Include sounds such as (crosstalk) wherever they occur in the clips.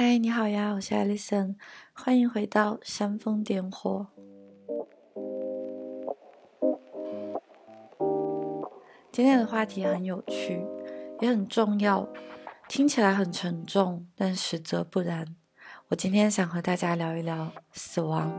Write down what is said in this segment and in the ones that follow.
嗨，你好呀，我是 Alison，欢迎回到煽风点火。今天的话题很有趣，也很重要，听起来很沉重，但实则不然。我今天想和大家聊一聊死亡。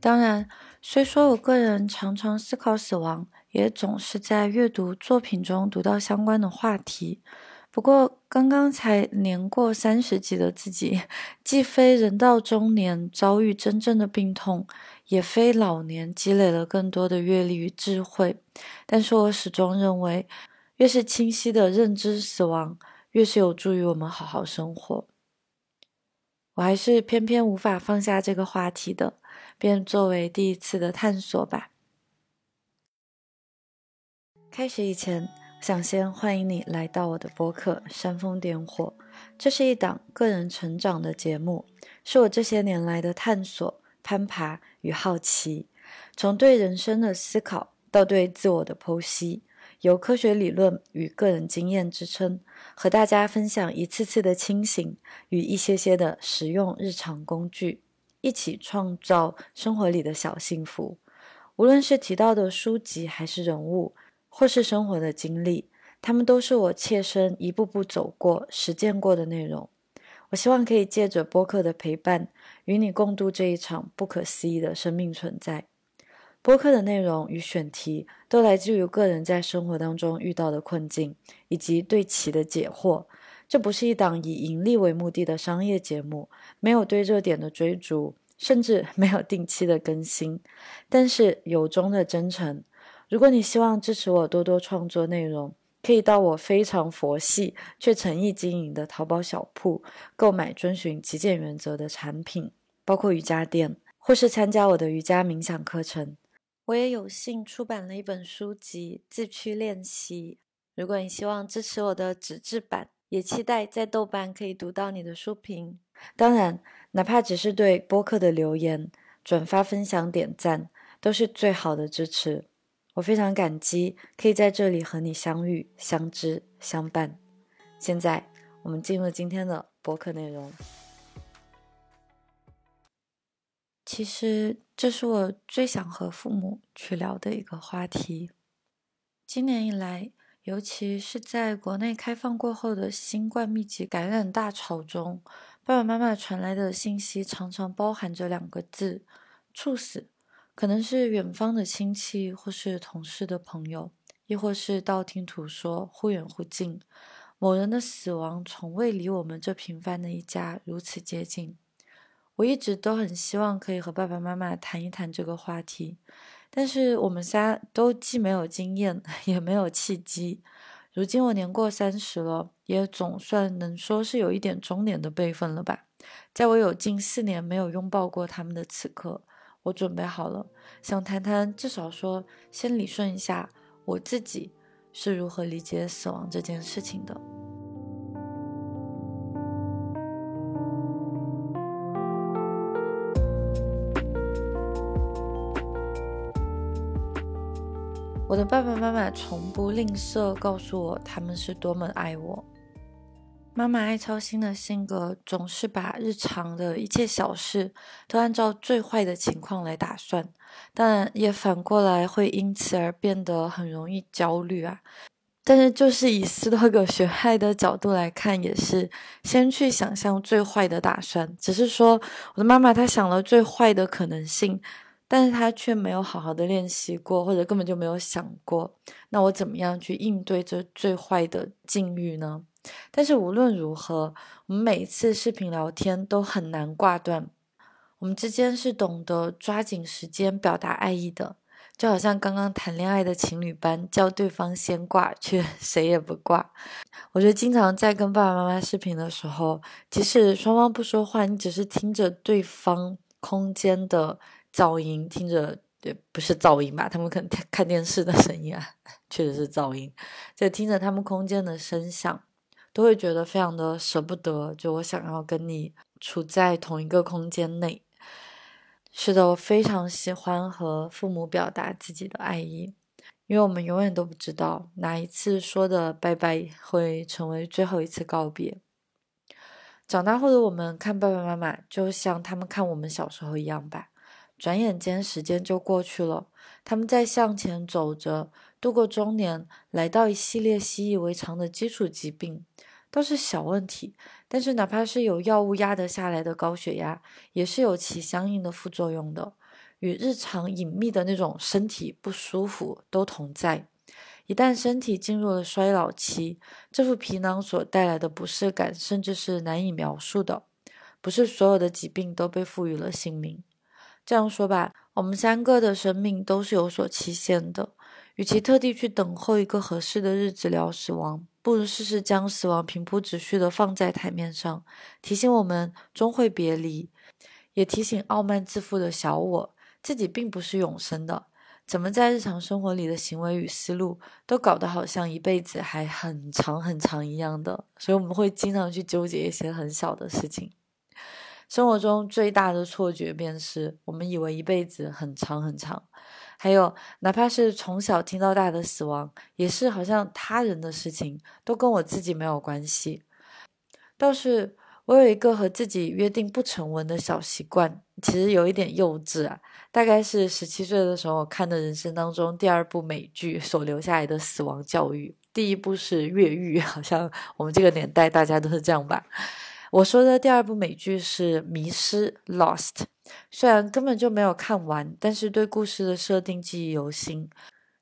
当然，虽说我个人常常思考死亡，也总是在阅读作品中读到相关的话题。不过，刚刚才年过三十几的自己，既非人到中年遭遇真正的病痛，也非老年积累了更多的阅历与智慧。但是我始终认为，越是清晰的认知死亡，越是有助于我们好好生活。我还是偏偏无法放下这个话题的，便作为第一次的探索吧。开始以前。想先欢迎你来到我的播客《煽风点火》，这是一档个人成长的节目，是我这些年来的探索、攀爬与好奇，从对人生的思考到对自我的剖析，由科学理论与个人经验支撑，和大家分享一次次的清醒与一些些的实用日常工具，一起创造生活里的小幸福。无论是提到的书籍还是人物。或是生活的经历，他们都是我切身一步步走过、实践过的内容。我希望可以借着播客的陪伴，与你共度这一场不可思议的生命存在。播客的内容与选题都来自于个人在生活当中遇到的困境，以及对其的解惑。这不是一档以盈利为目的的商业节目，没有对热点的追逐，甚至没有定期的更新，但是由衷的真诚。如果你希望支持我多多创作内容，可以到我非常佛系却诚意经营的淘宝小铺购买遵循极简原则的产品，包括瑜伽垫，或是参加我的瑜伽冥想课程。我也有幸出版了一本书籍《自驱练习》。如果你希望支持我的纸质版，也期待在豆瓣可以读到你的书评。当然，哪怕只是对播客的留言、转发、分享、点赞，都是最好的支持。我非常感激可以在这里和你相遇、相知、相伴。现在，我们进入今天的播客内容。其实，这是我最想和父母去聊的一个话题。今年以来，尤其是在国内开放过后的新冠密集感染大潮中，爸爸妈妈传来的信息常常包含着两个字：猝死。可能是远方的亲戚，或是同事的朋友，亦或是道听途说，忽远忽近。某人的死亡从未离我们这平凡的一家如此接近。我一直都很希望可以和爸爸妈妈谈一谈这个话题，但是我们仨都既没有经验，也没有契机。如今我年过三十了，也总算能说是有一点中年的辈分了吧。在我有近四年没有拥抱过他们的此刻。我准备好了，想谈谈，至少说，先理顺一下我自己是如何理解死亡这件事情的。我的爸爸妈妈从不吝啬告诉我，他们是多么爱我。妈妈爱操心的性格，总是把日常的一切小事都按照最坏的情况来打算，但也反过来会因此而变得很容易焦虑啊。但是，就是以斯多葛学派的角度来看，也是先去想象最坏的打算。只是说，我的妈妈她想了最坏的可能性，但是他却没有好好的练习过，或者根本就没有想过，那我怎么样去应对这最坏的境遇呢？但是无论如何，我们每一次视频聊天都很难挂断。我们之间是懂得抓紧时间表达爱意的，就好像刚刚谈恋爱的情侣般，叫对方先挂，却 (laughs) 谁也不挂。我觉得经常在跟爸爸妈妈视频的时候，即使双方不说话，你只是听着对方空间的噪音，听着对不是噪音吧？他们可能 (laughs) 看电视的声音啊，确实是噪音，就听着他们空间的声响。都会觉得非常的舍不得，就我想要跟你处在同一个空间内。是的，我非常喜欢和父母表达自己的爱意，因为我们永远都不知道哪一次说的拜拜会成为最后一次告别。长大后的我们看爸爸妈妈，就像他们看我们小时候一样吧。转眼间，时间就过去了，他们在向前走着，度过中年，来到一系列习以为常的基础疾病，都是小问题。但是，哪怕是有药物压得下来的高血压，也是有其相应的副作用的，与日常隐秘的那种身体不舒服都同在。一旦身体进入了衰老期，这副皮囊所带来的不适感，甚至是难以描述的。不是所有的疾病都被赋予了姓名。这样说吧，我们三个的生命都是有所期限的。与其特地去等候一个合适的日子聊死亡，不如试试将死亡平铺直叙的放在台面上，提醒我们终会别离，也提醒傲慢自负的小我，自己并不是永生的。怎么在日常生活里的行为与思路都搞得好像一辈子还很长很长一样的，所以我们会经常去纠结一些很小的事情。生活中最大的错觉便是我们以为一辈子很长很长，还有哪怕是从小听到大的死亡，也是好像他人的事情，都跟我自己没有关系。倒是。我有一个和自己约定不成文的小习惯，其实有一点幼稚啊。大概是十七岁的时候看的人生当中第二部美剧所留下来的死亡教育。第一部是《越狱》，好像我们这个年代大家都是这样吧。我说的第二部美剧是《迷失》（Lost），虽然根本就没有看完，但是对故事的设定记忆犹新。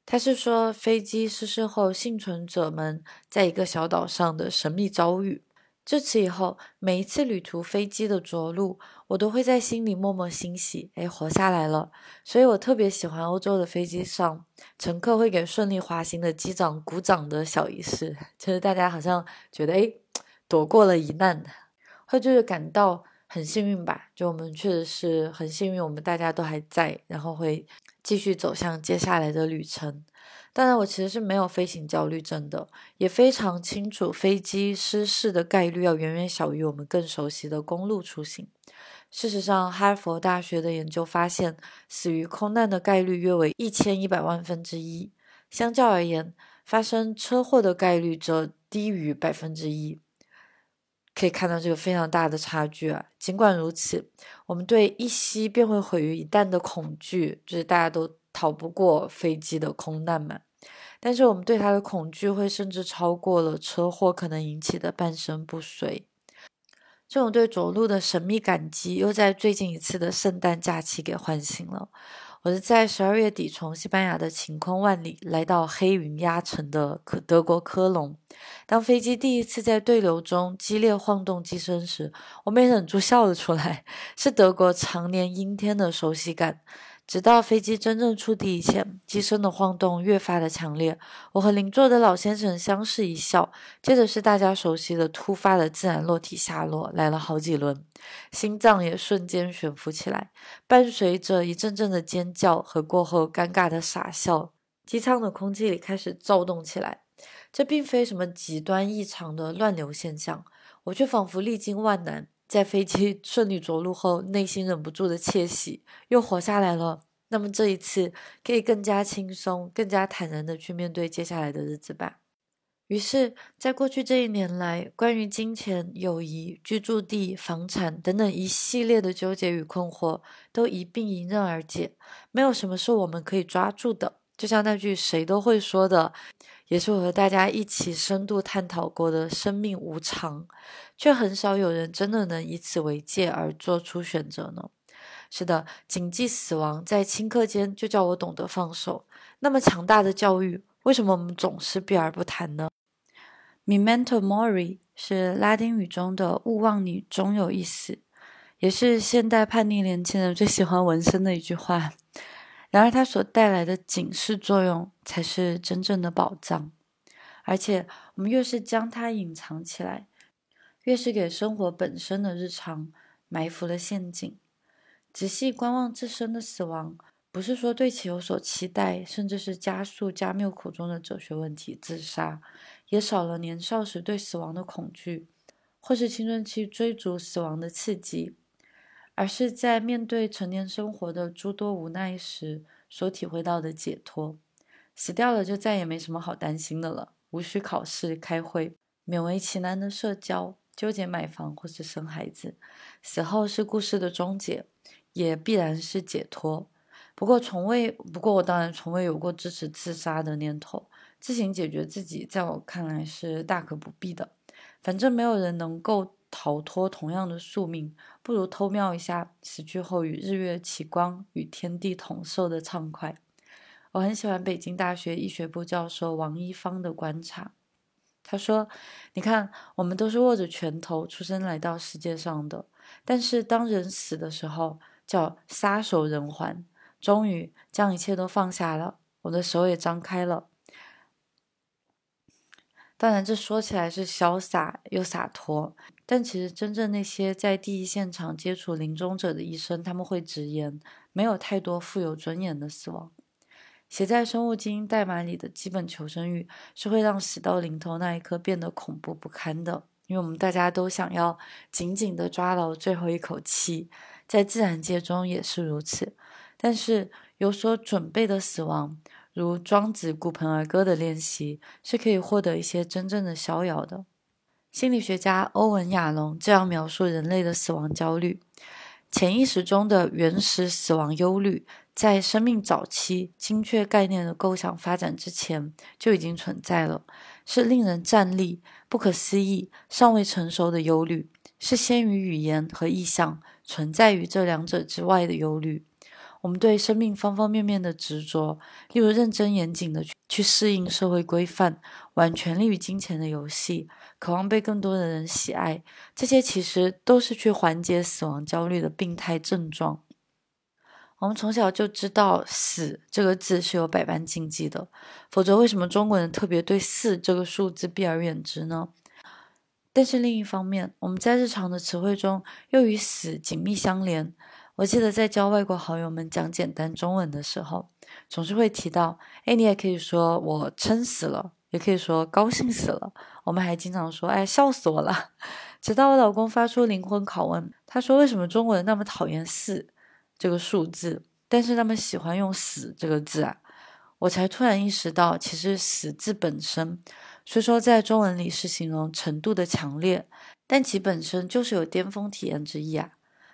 他是说飞机失事后幸存者们在一个小岛上的神秘遭遇。自此以后，每一次旅途飞机的着陆，我都会在心里默默欣喜，哎，活下来了。所以我特别喜欢欧洲的飞机上，乘客会给顺利滑行的机长鼓掌的小仪式，(laughs) 就是大家好像觉得，哎，躲过了一难，会就是感到很幸运吧。就我们确实是很幸运，我们大家都还在，然后会继续走向接下来的旅程。当然，我其实是没有飞行焦虑症的，也非常清楚飞机失事的概率要远远小于我们更熟悉的公路出行。事实上，哈佛大学的研究发现，死于空难的概率约为一千一百万分之一。相较而言，发生车祸的概率则低于百分之一。可以看到这个非常大的差距啊！尽管如此，我们对一息便会毁于一旦的恐惧，就是大家都。逃不过飞机的空难嘛？但是我们对它的恐惧会甚至超过了车祸可能引起的半身不遂。这种对着陆的神秘感激，又在最近一次的圣诞假期给唤醒了。我是在十二月底从西班牙的晴空万里来到黑云压城的科德国科隆。当飞机第一次在对流中激烈晃动机身时，我没忍住笑了出来。(laughs) 是德国常年阴天的熟悉感。直到飞机真正触地以前，机身的晃动越发的强烈。我和邻座的老先生相视一笑，接着是大家熟悉的突发的自然落体下落，来了好几轮，心脏也瞬间悬浮起来，伴随着一阵阵的尖叫和过后尴尬的傻笑，机舱的空气里开始躁动起来。这并非什么极端异常的乱流现象，我却仿佛历经万难。在飞机 (laughs) 顺利着陆后，内心忍不住的窃喜，又活下来了。那么这一次可以更加轻松、更加坦然的去面对接下来的日子吧。于是，在过去这一年来，关于金钱、友谊、居住地、房产等等一系列的纠结与困惑，都一并迎刃而解。没有什么是我们可以抓住的。就像那句谁都会说的。也是我和大家一起深度探讨过的生命无常，却很少有人真的能以此为戒而做出选择呢。是的，谨记死亡，在顷刻间就叫我懂得放手。那么强大的教育，为什么我们总是避而不谈呢？Memento mori 是拉丁语中的“勿忘你终有一死”，也是现代叛逆年轻人最喜欢纹身的一句话。然而，它所带来的警示作用才是真正的宝藏。而且，我们越是将它隐藏起来，越是给生活本身的日常埋伏了陷阱。仔细观望自身的死亡，不是说对其有所期待，甚至是加速加缪口中的哲学问题自杀，也少了年少时对死亡的恐惧，或是青春期追逐死亡的刺激。而是在面对成年生活的诸多无奈时所体会到的解脱。死掉了就再也没什么好担心的了，无需考试、开会，勉为其难的社交，纠结买房或是生孩子。死后是故事的终结，也必然是解脱。不过从未，不过我当然从未有过支持自杀的念头。自行解决自己，在我看来是大可不必的。反正没有人能够逃脱同样的宿命，不如偷瞄一下死去后与日月齐光、与天地同寿的畅快。我很喜欢北京大学医学部教授王一方的观察。他说：“你看，我们都是握着拳头出生来到世界上的，但是当人死的时候，叫撒手人寰，终于将一切都放下了，我的手也张开了。”当然，这说起来是潇洒又洒脱，但其实真正那些在第一现场接触临终者的医生，他们会直言，没有太多富有尊严的死亡。写在生物基因代码里的基本求生欲，是会让死到临头那一刻变得恐怖不堪的，因为我们大家都想要紧紧地抓牢最后一口气，在自然界中也是如此。但是有所准备的死亡。如庄子骨盆儿歌的练习，是可以获得一些真正的逍遥的。心理学家欧文·亚龙这样描述人类的死亡焦虑：潜意识中的原始死亡忧虑，在生命早期精确概念的构想发展之前就已经存在了，是令人站立、不可思议、尚未成熟的忧虑，是先于语言和意象存在于这两者之外的忧虑。我们对生命方方面面的执着，例如认真严谨的去适应社会规范，玩权力与金钱的游戏，渴望被更多的人喜爱，这些其实都是去缓解死亡焦虑的病态症状。我们从小就知道“死”这个字是有百般禁忌的，否则为什么中国人特别对“四”这个数字避而远之呢？但是另一方面，我们在日常的词汇中又与“死”紧密相连。我记得在教外国好友们讲简单中文的时候，总是会提到：“哎，你也可以说我撑死了，也可以说高兴死了。”我们还经常说：“哎，笑死我了。(laughs) ”直到我老公发出灵魂拷问，他说：“为什么中国人那么讨厌四这个数字，但是那么喜欢用死这个字啊？”我才突然意识到，其实死字本身，虽说在中文里是形容程度的强烈，但其本身就是有巅峰体验之意啊。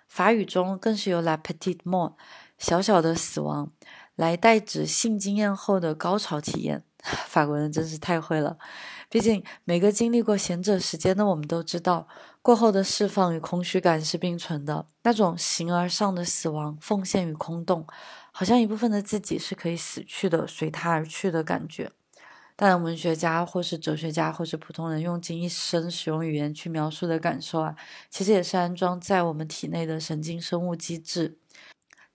法语中更是由 la petite mort 小小的死亡来代指性经验后的高潮体验。(laughs) 法国人真是太会了。毕竟每个经历过贤者时间的我们都知道，过后的释放与空虚感是并存的。那种形而上的死亡、奉献与空洞，好像一部分的自己是可以死去的，随他而去的感觉。但，文学家或是哲学家或是普通人用尽一生使用语言去描述的感受啊，其实也是安装在我们体内的神经生物机制。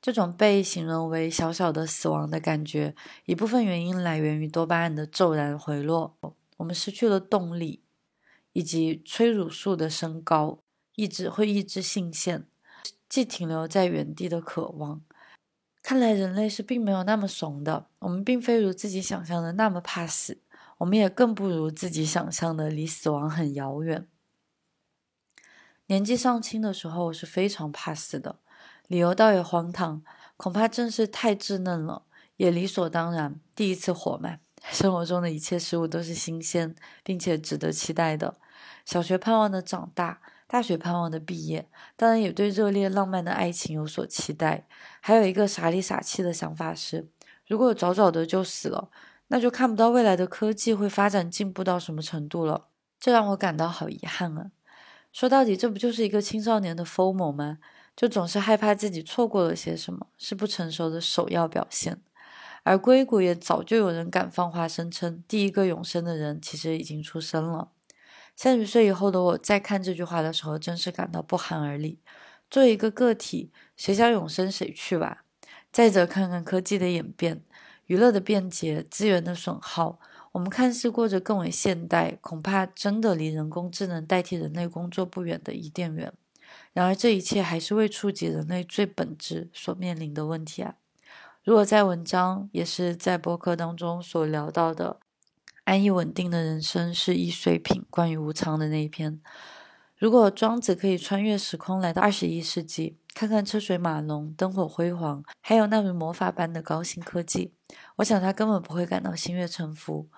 这种被形容为小小的死亡的感觉，一部分原因来源于多巴胺的骤然回落，我们失去了动力，以及催乳素的升高，抑制会抑制性腺，既停留在原地的渴望。看来人类是并没有那么怂的，我们并非如自己想象的那么怕死，我们也更不如自己想象的离死亡很遥远。年纪尚轻的时候，我是非常怕死的，理由倒也荒唐，恐怕正是太稚嫩了，也理所当然。第一次活嘛，生活中的一切事物都是新鲜并且值得期待的。小学盼望的长大。大学盼望的毕业，当然也对热烈浪漫的爱情有所期待。还有一个傻里傻气的想法是：如果早早的就死了，那就看不到未来的科技会发展进步到什么程度了。这让我感到好遗憾啊！说到底，这不就是一个青少年的 FOMO 吗？就总是害怕自己错过了些什么，是不成熟的首要表现。而硅谷也早就有人敢放话声称，第一个永生的人其实已经出生了。三十岁以后的我，在看这句话的时候，真是感到不寒而栗。作为一个个体，谁想永生谁去吧。再者，看看科技的演变、娱乐的便捷、资源的损耗，我们看似过着更为现代，恐怕真的离人工智能代替人类工作不远的伊甸园。然而，这一切还是未触及人类最本质所面临的问题啊！如果在文章，也是在博客当中所聊到的。安逸稳定的人生是易碎品。关于无常的那一篇，如果庄子可以穿越时空来到二十一世纪，看看车水马龙、灯火辉煌，还有那如魔法般的高新科技，我想他根本不会感到心悦诚服。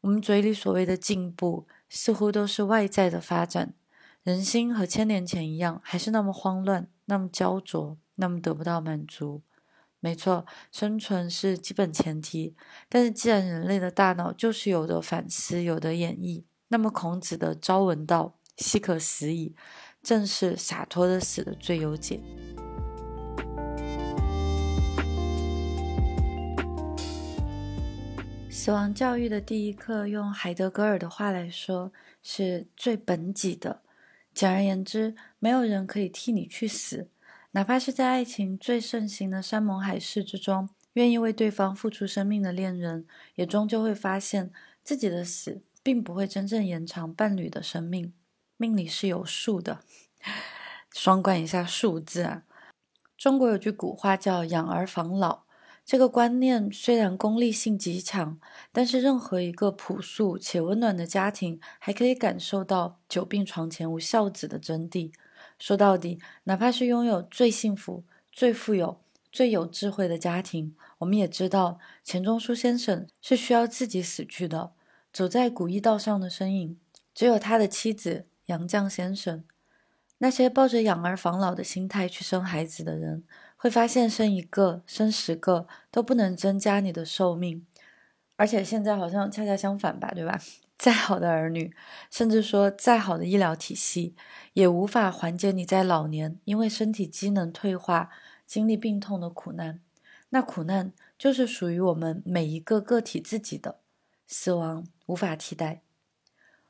我们嘴里所谓的进步，似乎都是外在的发展，人心和千年前一样，还是那么慌乱、那么焦灼、那么得不到满足。没错，生存是基本前提，但是既然人类的大脑就是有的反思、有的演绎，那么孔子的“朝闻道”。夕可死矣，正是洒脱的死的最优解。死亡教育的第一课，用海德格尔的话来说，是最本己的。简而言之，没有人可以替你去死，哪怕是在爱情最盛行的山盟海誓之中，愿意为对方付出生命的恋人，也终究会发现自己的死并不会真正延长伴侣的生命。命里是有数的，双关一下数字啊。中国有句古话叫“养儿防老”，这个观念虽然功利性极强，但是任何一个朴素且温暖的家庭，还可以感受到“久病床前无孝子”的真谛。说到底，哪怕是拥有最幸福、最富有、最有智慧的家庭，我们也知道钱钟书先生是需要自己死去的，走在古驿道上的身影，只有他的妻子。杨绛先生，那些抱着养儿防老的心态去生孩子的人，会发现生一个、生十个都不能增加你的寿命，而且现在好像恰恰相反吧，对吧？再好的儿女，甚至说再好的医疗体系，也无法缓解你在老年因为身体机能退化、经历病痛的苦难。那苦难就是属于我们每一个个体自己的，死亡无法替代。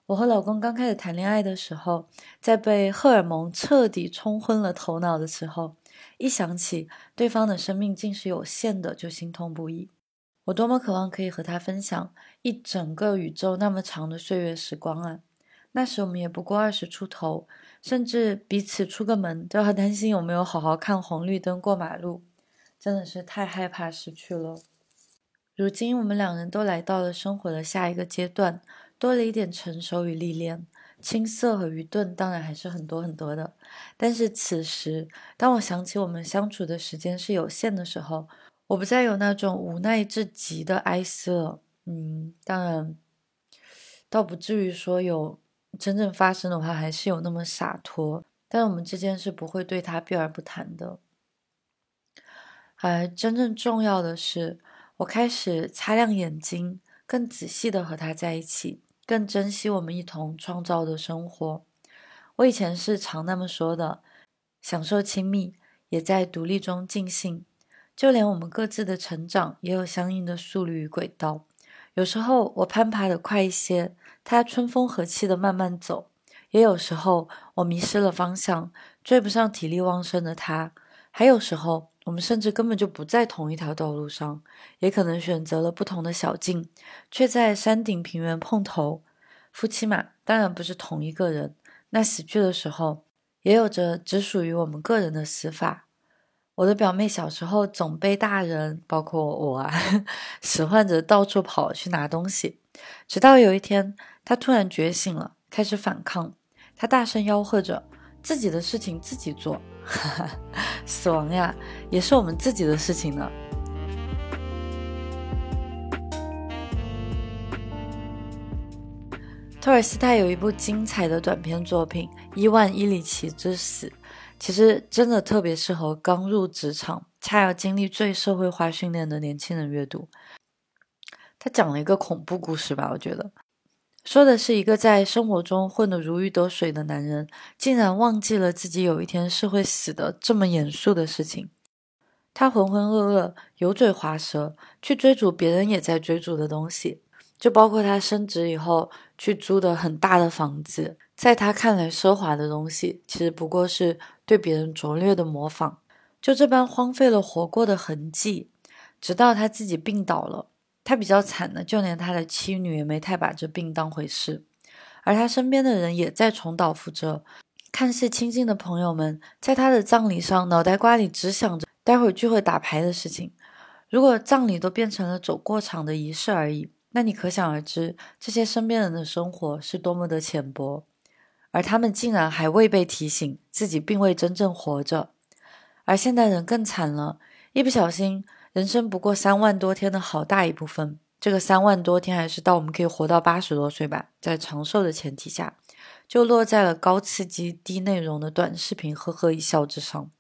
我和老公刚开始谈恋爱的时候，在被荷尔蒙彻底冲昏了头脑的时候，一想起对方的生命竟是有限的，就心痛不已。我多么渴望可以和他分享一整个宇宙那么长的岁月时光啊！那时我们也不过二十出头，甚至彼此出个门都要担心有没有好好看红绿灯过马路，真的是太害怕失去了。如今我们两人都来到了生活的下一个阶段。多了一点成熟与历练，青涩和愚钝当然还是很多很多的。但是此时，当我想起我们相处的时间是有限的时候，我不再有那种无奈至极的哀思了。嗯，当然，倒不至于说有真正发生的话，还是有那么洒脱。但我们之间是不会对他避而不谈的。而真正重要的是，我开始擦亮眼睛，更仔细的和他在一起。更珍惜我们一同创造的生活。我以前是常那么说的，享受亲密，也在独立中尽兴。就连我们各自的成长，也有相应的速率与轨道。有时候我攀爬的快一些，他春风和气的慢慢走；也有时候我迷失了方向，追不上体力旺盛的他。还有时候，我们甚至根本就不在同一条道路上，也可能选择了不同的小径，却在山顶平原碰头。夫妻嘛，当然不是同一个人。那死去的时候，也有着只属于我们个人的死法。我的表妹小时候总被大人，包括我啊，(laughs) 使唤着到处跑去拿东西，直到有一天，她突然觉醒了，开始反抗。她大声吆喝着：“自己的事情自己做。”哈哈，死亡呀，也是我们自己的事情呢。托尔斯泰有一部精彩的短篇作品《伊万·伊里奇之死》，其实真的特别适合刚入职场、恰要经历最社会化训练的年轻人阅读。他讲了一个恐怖故事吧，我觉得。说的是一个在生活中混得如鱼得水的男人，竟然忘记了自己有一天是会死的这么严肃的事情。他浑浑噩噩、油嘴滑舌，去追逐别人也在追逐的东西，就包括他升职以后去租的很大的房子。在他看来奢华的东西，其实不过是对别人拙劣的模仿。就这般荒废了活过的痕迹，直到他自己病倒了。他比较惨的，就连他的妻女也没太把这病当回事，而他身边的人也在重蹈覆辙。看似亲近的朋友们，在他的葬礼上，脑袋瓜里只想着待会聚会打牌的事情。如果葬礼都变成了走过场的仪式而已，那你可想而知，这些身边人的生活是多么的浅薄。而他们竟然还未被提醒自己并未真正活着。而现代人更惨了，一不小心，人生不过三万多天的好大一部分，这个三万多天还是到我们可以活到八十多岁吧，在长寿的前提下，就落在了高刺激、低内容的短视频呵呵一笑之上。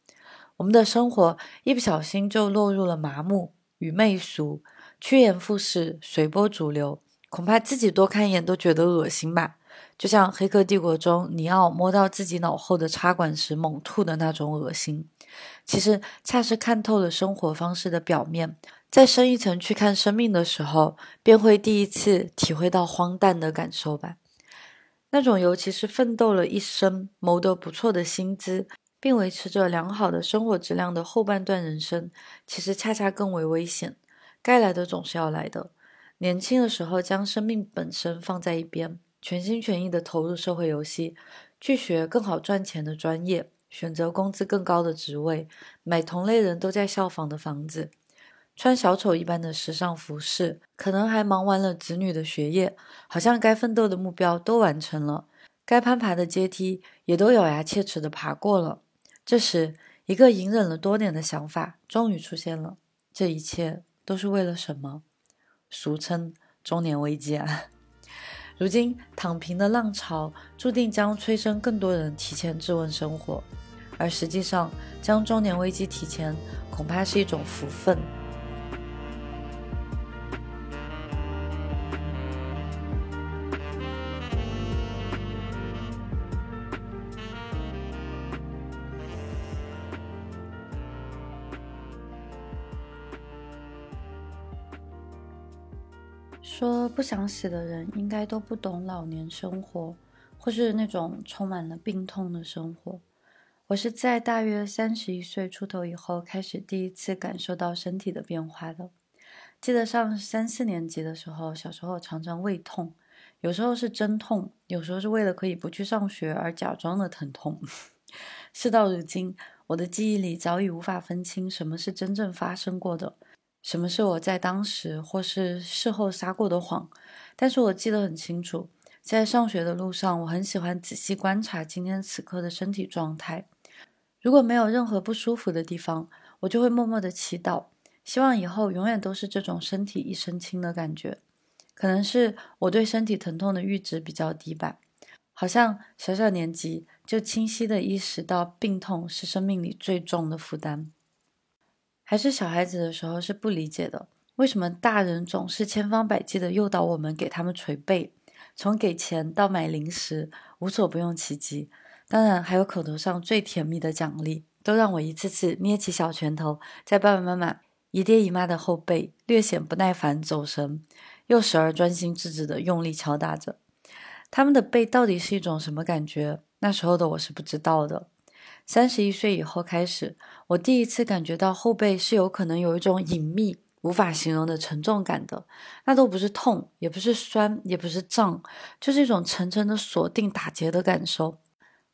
我们的生活一不小心就落入了麻木与媚俗、趋炎附势、随波逐流，恐怕自己多看一眼都觉得恶心吧。就像《黑客帝国》中尼奥摸到自己脑后的插管时猛吐的那种恶心。其实，恰是看透了生活方式的表面，再深一层去看生命的时候，便会第一次体会到荒诞的感受吧。那种尤其是奋斗了一生、谋得不错的薪资，并维持着良好的生活质量的后半段人生，其实恰恰更为危险。该来的总是要来的。年轻的时候，将生命本身放在一边，全心全意地投入社会游戏，去学更好赚钱的专业。选择工资更高的职位，买同类人都在效仿的房子，穿小丑一般的时尚服饰，可能还忙完了子女的学业，好像该奋斗的目标都完成了，该攀爬的阶梯也都咬牙切齿的爬过了。这时，一个隐忍了多年的想法终于出现了：这一切都是为了什么？俗称中年危机啊！如今躺平的浪潮注定将催生更多人提前质问生活，而实际上将中年危机提前，恐怕是一种福分。不想死的人，应该都不懂老年生活，或是那种充满了病痛的生活。我是在大约三十一岁出头以后，开始第一次感受到身体的变化的。记得上三四年级的时候，小时候常常胃痛，有时候是真痛，有时候是为了可以不去上学而假装的疼痛。(laughs) 事到如今，我的记忆里早已无法分清什么是真正发生过的。什么是我在当时或是事后撒过的谎？但是我记得很清楚，在上学的路上，我很喜欢仔细观察今天此刻的身体状态。如果没有任何不舒服的地方，我就会默默的祈祷，希望以后永远都是这种身体一身轻的感觉。可能是我对身体疼痛的阈值比较低吧，好像小小年纪就清晰的意识到病痛是生命里最重的负担。还是小孩子的时候是不理解的，为什么大人总是千方百计的诱导我们给他们捶背，从给钱到买零食，无所不用其极。当然还有口头上最甜蜜的奖励，都让我一次次捏起小拳头，在爸爸妈妈、姨爹姨妈的后背略显不耐烦走神，又时而专心致志的用力敲打着。他们的背到底是一种什么感觉？那时候的我是不知道的。三十一岁以后开始，我第一次感觉到后背是有可能有一种隐秘、无法形容的沉重感的。那都不是痛，也不是酸，也不是胀，就是一种沉沉的锁定打结的感受。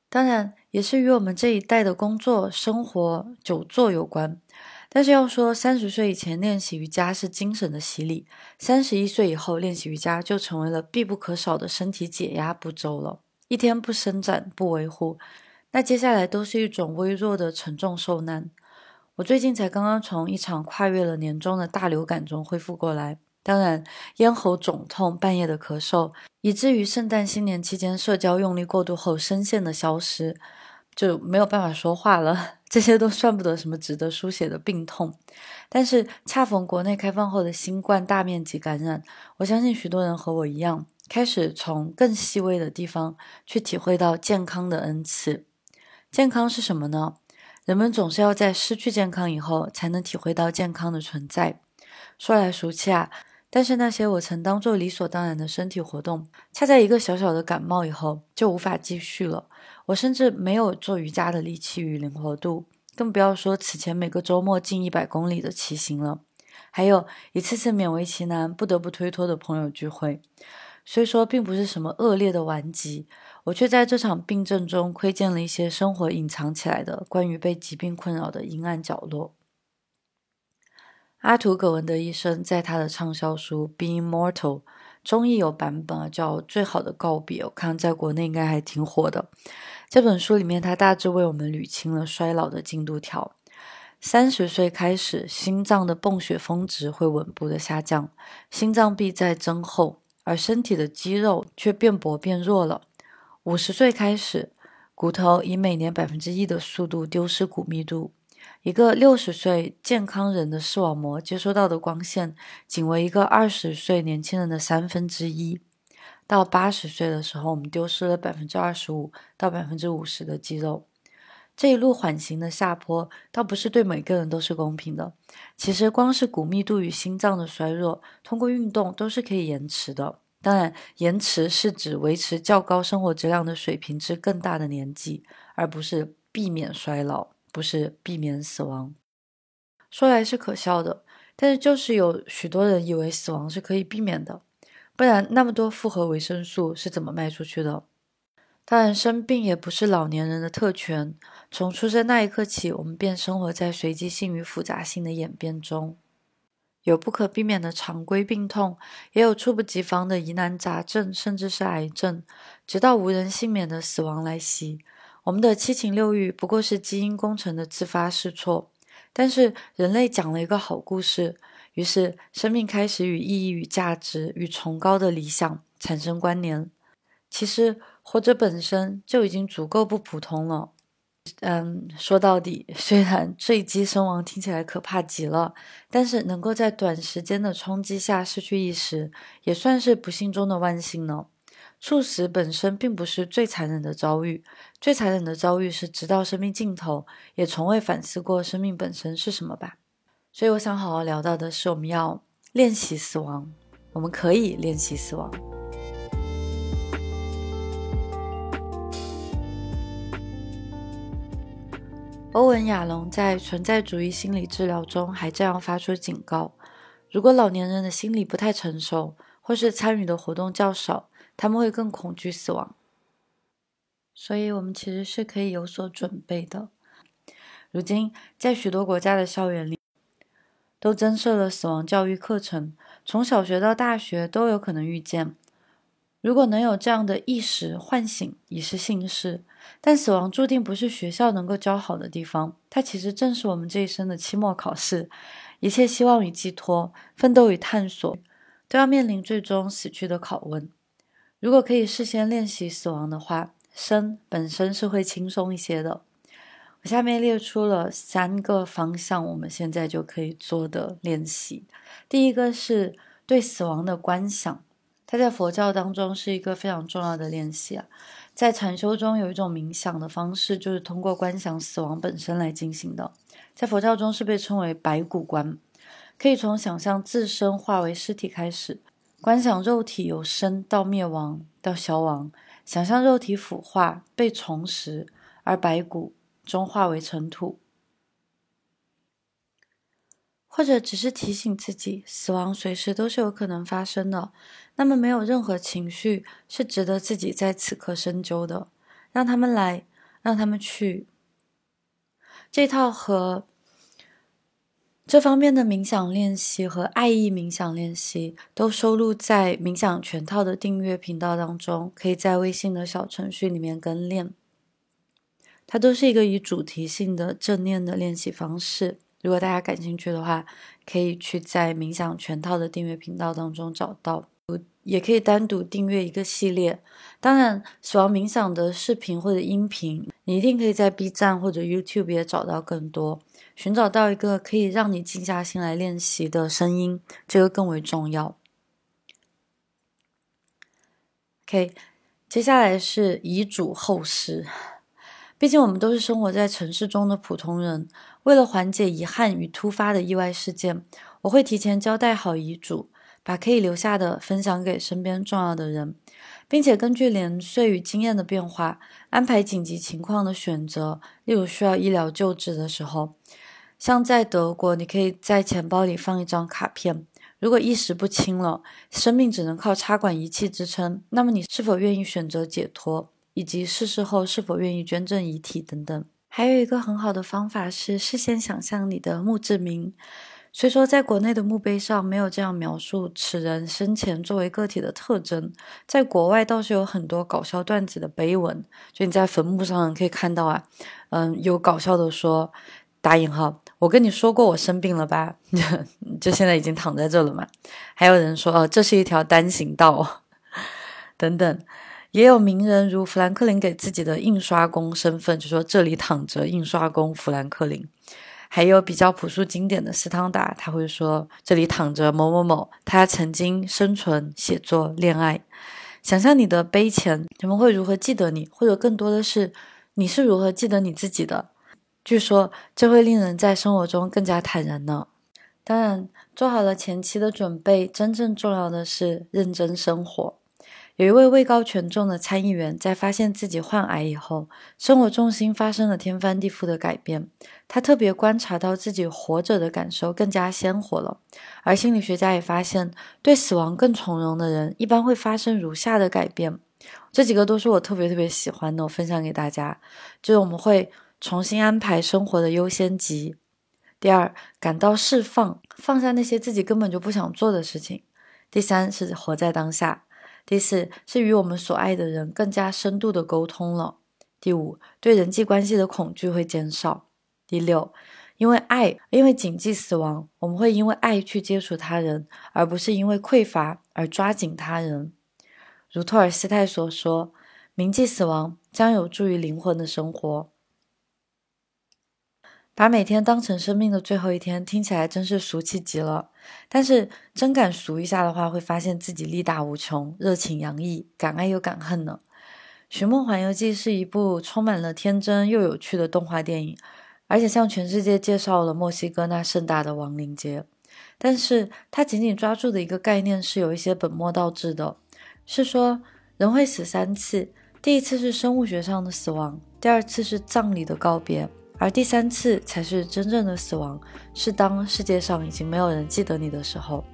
当然，也是与我们这一代的工作、生活、久坐有关。但是要说三十岁以前练习瑜伽是精神的洗礼，三十一岁以后练习瑜伽就成为了必不可少的身体解压步骤了。一天不伸展、不维护。那接下来都是一种微弱的沉重受难。我最近才刚刚从一场跨越了年终的大流感中恢复过来，当然咽喉肿痛、半夜的咳嗽，以至于圣诞新年期间社交用力过度后声线的消失，就没有办法说话了。(laughs) 这些都算不得什么值得书写的病痛。但是恰逢国内开放后的新冠大面积感染，我相信许多人和我一样，开始从更细微的地方去体会到健康的恩赐。健康是什么呢？人们总是要在失去健康以后，才能体会到健康的存在。说来俗气啊，但是那些我曾当做理所当然的身体活动，恰在一个小小的感冒以后就无法继续了。我甚至没有做瑜伽的力气与灵活度，更不要说此前每个周末近一百公里的骑行了，还有一次次勉为其难不得不推脱的朋友聚会。虽说并不是什么恶劣的顽疾，我却在这场病症中窥见了一些生活隐藏起来的关于被疾病困扰的阴暗角落。阿图·葛文德医生在他的畅销书《Being Mortal》中译有版本啊，叫《最好的告别》，我看在国内应该还挺火的。这本书里面，它大致为我们捋清了衰老的进度条。三十岁开始，心脏的泵血峰值会稳步的下降，心脏壁在增厚，而身体的肌肉却变薄变弱了。五十岁开始，骨头以每年百分之一的速度丢失骨密度。一个六十岁健康人的视网膜接收到的光线，仅为一个二十岁年轻人的三分之一。到八十岁的时候，我们丢失了百分之二十五到百分之五十的肌肉。这一路缓行的下坡，倒不是对每个人都是公平的。其实，光是骨密度与心脏的衰弱，通过运动都是可以延迟的。当然，延迟是指维持较高生活质量的水平至更大的年纪，而不是避免衰老。不是避免死亡，说来是可笑的，但是就是有许多人以为死亡是可以避免的，不然那么多复合维生素是怎么卖出去的？当然，生病也不是老年人的特权，从出生那一刻起，我们便生活在随机性与复杂性的演变中，有不可避免的常规病痛，也有猝不及防的疑难杂症，甚至是癌症，直到无人幸免的死亡来袭。我们的七情六欲不过是基因工程的自发试错，但是人类讲了一个好故事，于是生命开始与意义与价值与崇高的理想产生关联。其实活着本身就已经足够不普通了。嗯，说到底，虽然坠机身亡听起来可怕极了，但是能够在短时间的冲击下失去意识，也算是不幸中的万幸呢。猝死本身并不是最残忍的遭遇，最残忍的遭遇是直到生命尽头也从未反思过生命本身是什么吧。所以我想好好聊到的是，我们要练习死亡，我们可以练习死亡。欧文·亚龙在存在主义心理治疗中还这样发出警告：如果老年人的心理不太成熟，或是参与的活动较少，他们会更恐惧死亡，所以我们其实是可以有所准备的。如今，在许多国家的校园里，都增设了死亡教育课程，从小学到大学都有可能遇见。如果能有这样的意识唤醒，已是幸事。但死亡注定不是学校能够教好的地方，它其实正是我们这一生的期末考试。一切希望与寄托、奋斗与探索，都要面临最终死去的拷问。如果可以事先练习死亡的话，生本身是会轻松一些的。我下面列出了三个方向，我们现在就可以做的练习。第一个是对死亡的观想，它在佛教当中是一个非常重要的练习啊。在禅修中有一种冥想的方式，就是通过观想死亡本身来进行的，在佛教中是被称为白骨观，可以从想象自身化为尸体开始。观想肉体由生到灭亡到消亡，想象肉体腐化被重拾，而白骨终化为尘土。或者只是提醒自己，死亡随时都是有可能发生的。那么没有任何情绪是值得自己在此刻深究的。让他们来，让他们去。这套和。这方面的冥想练习和爱意冥想练习都收录在冥想全套的订阅频道当中，可以在微信的小程序里面跟练。它都是一个以主题性的正念的练习方式。如果大家感兴趣的话，可以去在冥想全套的订阅频道当中找到。也可以单独订阅一个系列。当然，死亡冥想的视频或者音频，你一定可以在 B 站或者 YouTube 也找到更多。寻找到一个可以让你静下心来练习的声音，这个更为重要。OK，接下来是遗嘱后事。毕竟我们都是生活在城市中的普通人，为了缓解遗憾与突发的意外事件，我会提前交代好遗嘱。把可以留下的分享给身边重要的人，并且根据年岁与经验的变化安排紧急情况的选择。例如需要医疗救治的时候，像在德国，你可以在钱包里放一张卡片。如果意识不清了，生命只能靠插管仪器支撑，那么你是否愿意选择解脱，以及逝世后是否愿意捐赠遗体等等。还有一个很好的方法是事先想象你的墓志铭。虽说在国内的墓碑上没有这样描述此人生前作为个体的特征，在国外倒是有很多搞笑段子的碑文。就你在坟墓上可以看到啊，嗯，有搞笑的说打引号，我跟你说过我生病了吧？(laughs) 就现在已经躺在这了嘛。还有人说哦，这是一条单行道，(laughs) 等等。也有名人如富兰克林给自己的印刷工身份，就说这里躺着印刷工富兰克林。还有比较朴素经典的斯汤达，他会说：“这里躺着某某某，他曾经生存、写作、恋爱。”想象你的碑前，人们会如何记得你？或者更多的是，你是如何记得你自己的？据说这会令人在生活中更加坦然呢。当然，做好了前期的准备，真正重要的是认真生活。有一位位高权重的参议员，在发现自己患癌以后，生活重心发生了天翻地覆的改变。他特别观察到自己活着的感受更加鲜活了。而心理学家也发现，对死亡更从容的人，一般会发生如下的改变。这几个都是我特别特别喜欢的，我分享给大家。就是我们会重新安排生活的优先级。第二，感到释放，放下那些自己根本就不想做的事情。第三是活在当下。第四是与我们所爱的人更加深度的沟通了。第五，对人际关系的恐惧会减少。第六，因为爱，因为谨记死亡，我们会因为爱去接触他人，而不是因为匮乏而抓紧他人。如托尔斯泰所说：“铭记死亡将有助于灵魂的生活。”把每天当成生命的最后一天，听起来真是俗气极了。但是真敢俗一下的话，会发现自己力大无穷，热情洋溢，敢爱又敢恨呢。《寻梦环游记》是一部充满了天真又有趣的动画电影，而且向全世界介绍了墨西哥那盛大的亡灵节。但是它紧紧抓住的一个概念是有一些本末倒置的，是说人会死三次，第一次是生物学上的死亡，第二次是葬礼的告别。而第三次才是真正的死亡，是当世界上已经没有人记得你的时候。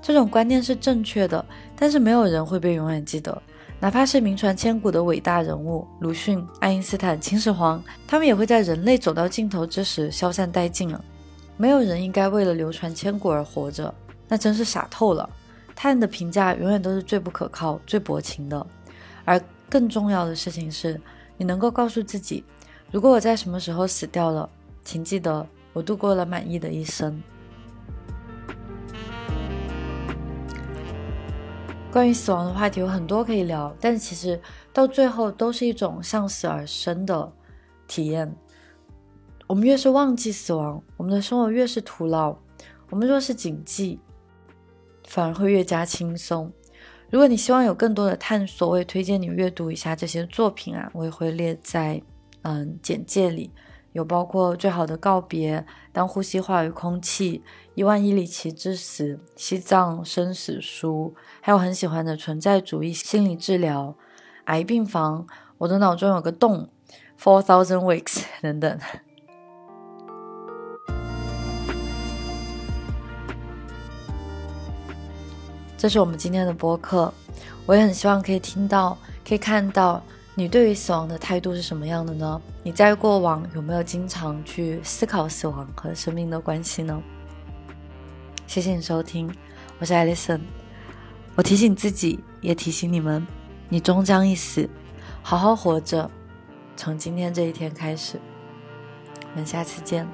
这种观念是正确的，但是没有人会被永远记得，哪怕是名传千古的伟大人物鲁迅、爱因斯坦、秦始皇，他们也会在人类走到尽头之时消散殆尽了。没有人应该为了流传千古而活着，那真是傻透了。他人的评价永远都是最不可靠、最薄情的。而更重要的事情是，你能够告诉自己。如果我在什么时候死掉了，请记得我度过了满意的一生。关于死亡的话题有很多可以聊，但其实到最后都是一种向死而生的体验。我们越是忘记死亡，我们的生活越是徒劳；我们若是谨记，反而会越加轻松。如果你希望有更多的探索，我也推荐你阅读一下这些作品啊，我也会列在。嗯，简介里有包括《最好的告别》《当呼吸化为空气》《一万伊里奇之死》《西藏生死书》，还有很喜欢的存在主义心理治疗、癌病房、我的脑中有个洞、Four Thousand Weeks (laughs) 等等。这是我们今天的播客，我也很希望可以听到，可以看到。你对于死亡的态度是什么样的呢？你在过往有没有经常去思考死亡和生命的关系呢？谢谢你收听，我是艾丽森。我提醒自己，也提醒你们，你终将一死，好好活着，从今天这一天开始。我们下次见。